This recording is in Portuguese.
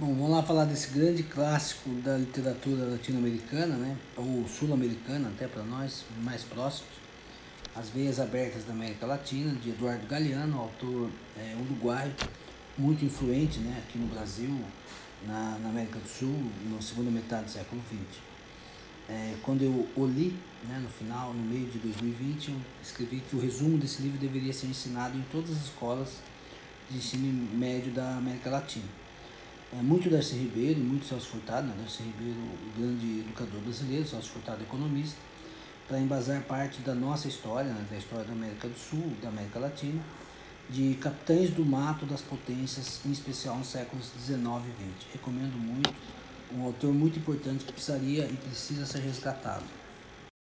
Bom, vamos lá falar desse grande clássico da literatura latino-americana, né? ou sul-americana, até para nós, mais próximos. As Veias Abertas da América Latina, de Eduardo Galeano, autor é, uruguaio, muito influente né, aqui no Brasil, na, na, América do Sul, na segunda metade do século XX. É, quando eu o li, né, no final, no meio de 2020, eu escrevi que o resumo desse livro deveria ser ensinado em todas as escolas de ensino médio da América Latina é, muito Darcy Ribeiro e muito Celso Furtado, né? Darcy Ribeiro, o grande educador brasileiro, Celso Furtado, economista, para embasar parte da nossa história, né? da história da América do Sul, da América Latina, de capitães do mato das potências, em especial nos séculos 19 e 20. Recomendo muito, um autor muito importante que precisaria e precisa ser resgatado.